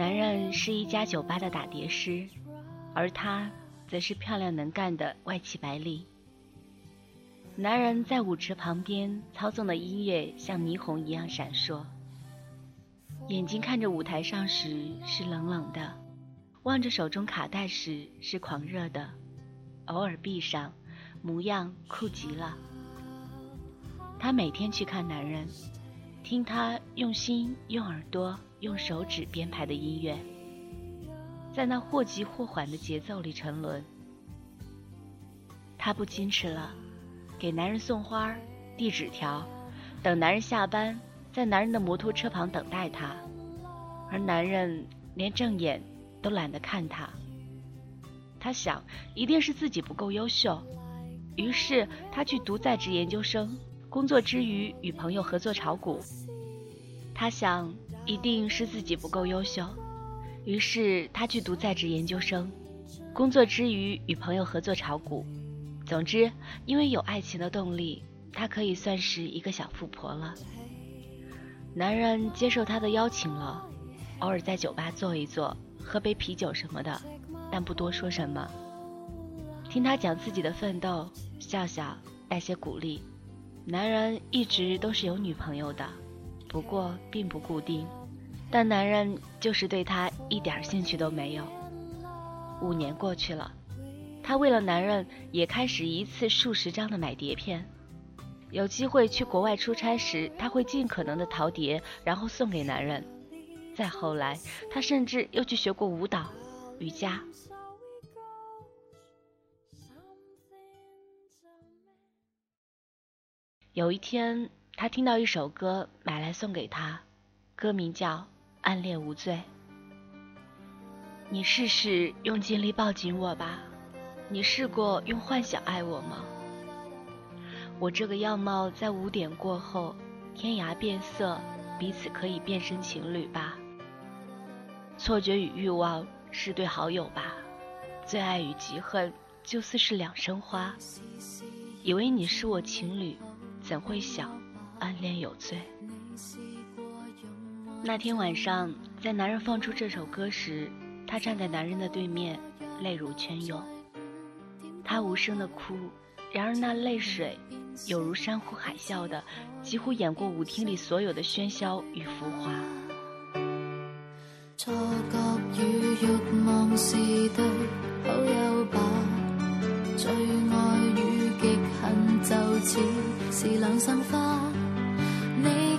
男人是一家酒吧的打碟师，而她则是漂亮能干的外企白领。男人在舞池旁边操纵的音乐像霓虹一样闪烁，眼睛看着舞台上时是冷冷的，望着手中卡带时是狂热的，偶尔闭上，模样酷极了。他每天去看男人，听他用心用耳朵。用手指编排的音乐，在那或急或缓的节奏里沉沦。她不矜持了，给男人送花、递纸条，等男人下班，在男人的摩托车旁等待他，而男人连正眼都懒得看他。他想，一定是自己不够优秀，于是他去读在职研究生，工作之余与朋友合作炒股。他想。一定是自己不够优秀，于是他去读在职研究生，工作之余与朋友合作炒股。总之，因为有爱情的动力，他可以算是一个小富婆了。男人接受她的邀请了，偶尔在酒吧坐一坐，喝杯啤酒什么的，但不多说什么。听她讲自己的奋斗，笑笑，带些鼓励。男人一直都是有女朋友的。不过并不固定，但男人就是对她一点兴趣都没有。五年过去了，她为了男人也开始一次数十张的买碟片。有机会去国外出差时，她会尽可能的淘碟，然后送给男人。再后来，她甚至又去学过舞蹈、瑜伽。有一天。他听到一首歌，买来送给他，歌名叫《暗恋无罪》。你试试用尽力抱紧我吧，你试过用幻想爱我吗？我这个样貌在五点过后，天涯变色，彼此可以变身情侣吧？错觉与欲望是对好友吧？最爱与嫉恨就似是两生花，以为你是我情侣，怎会想？暗恋有罪。那天晚上，在男人放出这首歌时，她站在男人的对面，泪如泉涌。她无声的哭，然而那泪水，有如山呼海啸的，几乎掩过舞厅里所有的喧嚣与浮华。错觉与欲望是对好友吧，最爱与极恨就似是两生花。你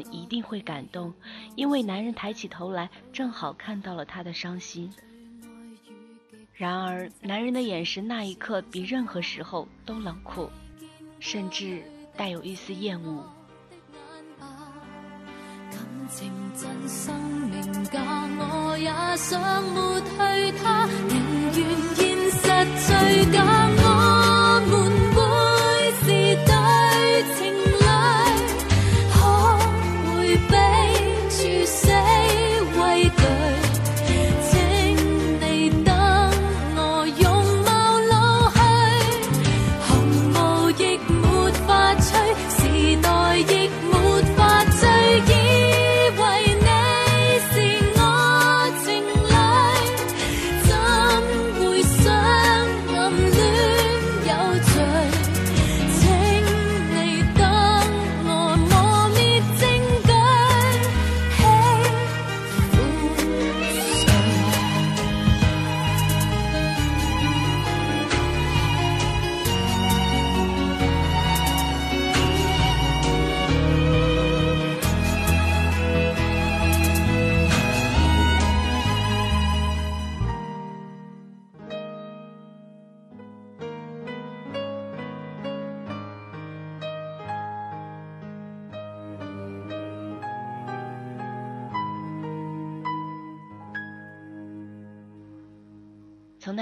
人一定会感动，因为男人抬起头来，正好看到了她的伤心。然而，男人的眼神那一刻比任何时候都冷酷，甚至带有一丝厌恶。从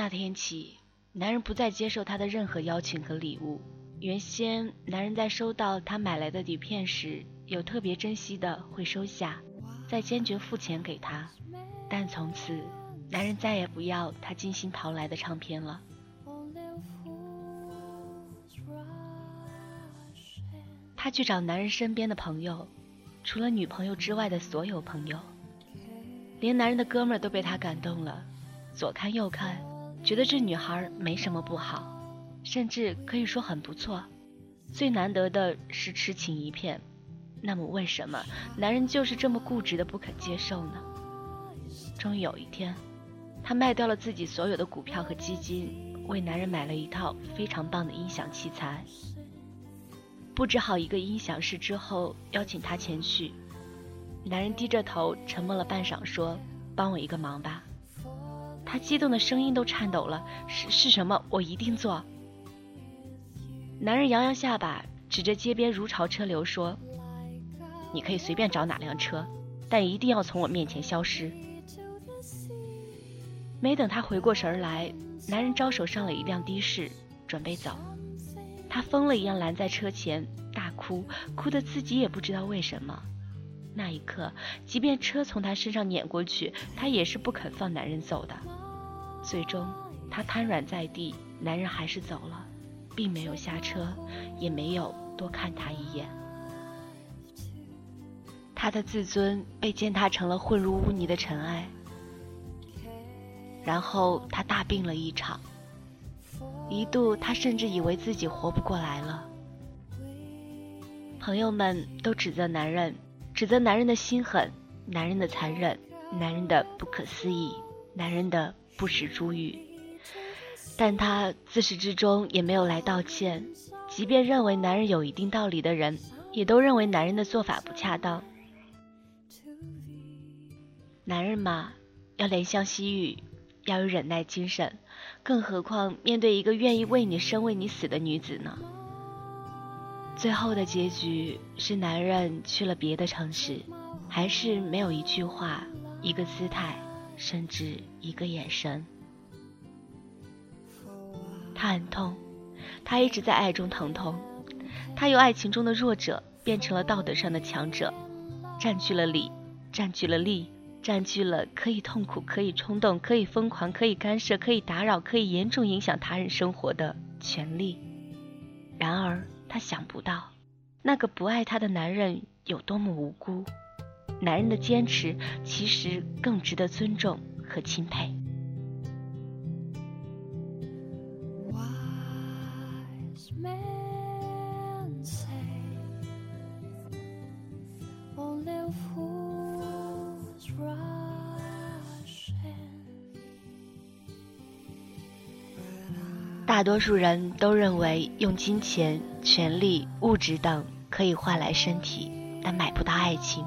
那天起，男人不再接受她的任何邀请和礼物。原先，男人在收到她买来的底片时，有特别珍惜的会收下，再坚决付钱给她。但从此，男人再也不要她精心淘来的唱片了。他去找男人身边的朋友，除了女朋友之外的所有朋友，连男人的哥们儿都被他感动了，左看右看。觉得这女孩没什么不好，甚至可以说很不错。最难得的是痴情一片，那么为什么男人就是这么固执的不肯接受呢？终于有一天，他卖掉了自己所有的股票和基金，为男人买了一套非常棒的音响器材。布置好一个音响室之后，邀请他前去。男人低着头沉默了半晌，说：“帮我一个忙吧。”他激动的声音都颤抖了，是是什么？我一定做。男人扬扬下巴，指着街边如潮车流说：“你可以随便找哪辆车，但一定要从我面前消失。”没等他回过神来，男人招手上了一辆的士，准备走。他疯了一样拦在车前，大哭，哭得自己也不知道为什么。那一刻，即便车从他身上碾过去，他也是不肯放男人走的。最终，他瘫软在地，男人还是走了，并没有下车，也没有多看他一眼。他的自尊被践踏成了混入污泥的尘埃。然后他大病了一场，一度他甚至以为自己活不过来了。朋友们都指责男人，指责男人的心狠，男人的残忍，男人的不可思议，男人的。不识珠玉，但他自始至终也没有来道歉。即便认为男人有一定道理的人，也都认为男人的做法不恰当。男人嘛，要怜香惜玉，要有忍耐精神，更何况面对一个愿意为你生、为你死的女子呢？最后的结局是，男人去了别的城市，还是没有一句话，一个姿态。甚至一个眼神，他很痛，他一直在爱中疼痛，他由爱情中的弱者变成了道德上的强者，占据了理，占据了利，占据了可以痛苦、可以冲动、可以疯狂、可以干涉、可以打扰、可以严重影响他人生活的权利。然而，她想不到，那个不爱她的男人有多么无辜。男人的坚持其实更值得尊重和钦佩。大多数人都认为用金钱、权力、物质等可以换来身体。但买不到爱情。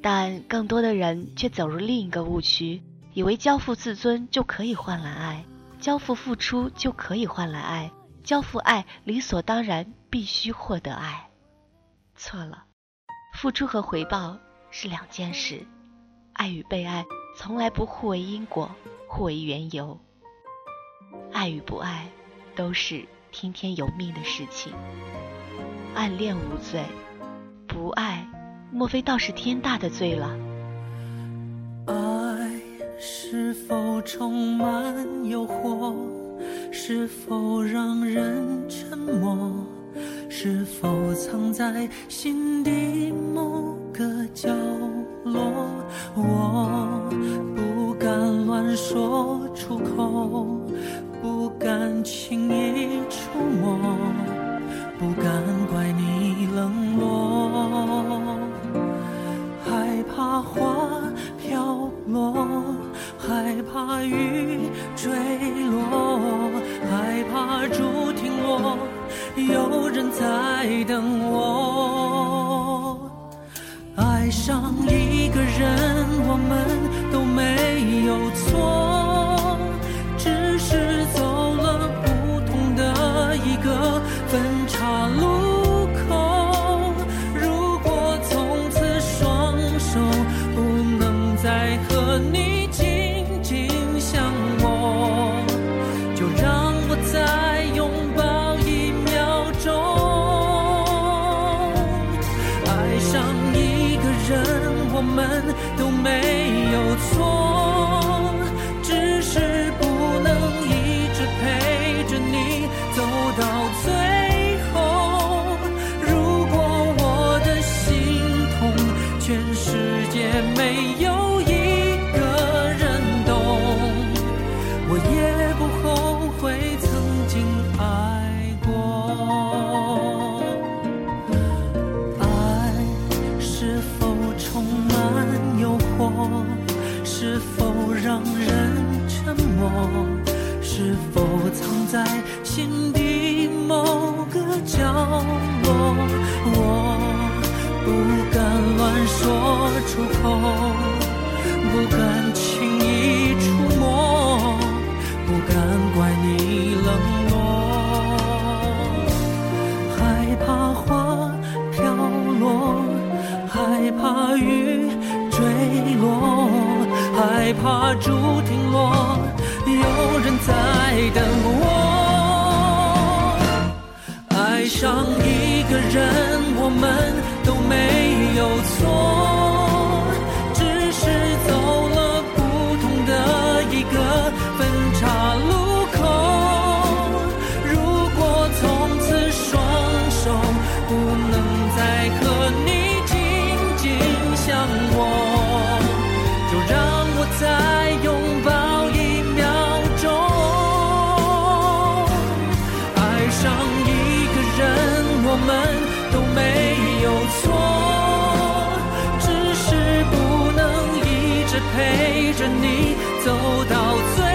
但更多的人却走入另一个误区，以为交付自尊就可以换来爱，交付付出就可以换来爱，交付爱理所当然必须获得爱。错了，付出和回报是两件事，爱与被爱从来不互为因果，互为缘由。爱与不爱都是听天由命的事情。暗恋无罪，不爱。莫非倒是天大的罪了？爱是否充满诱惑？是否让人沉默？是否藏在心底某个角落？爱上一个人，我们都没有错，爱上一个人我们都没有错。怕竹停落，有人在等我。爱上一个人，我们都没有错，着你走到最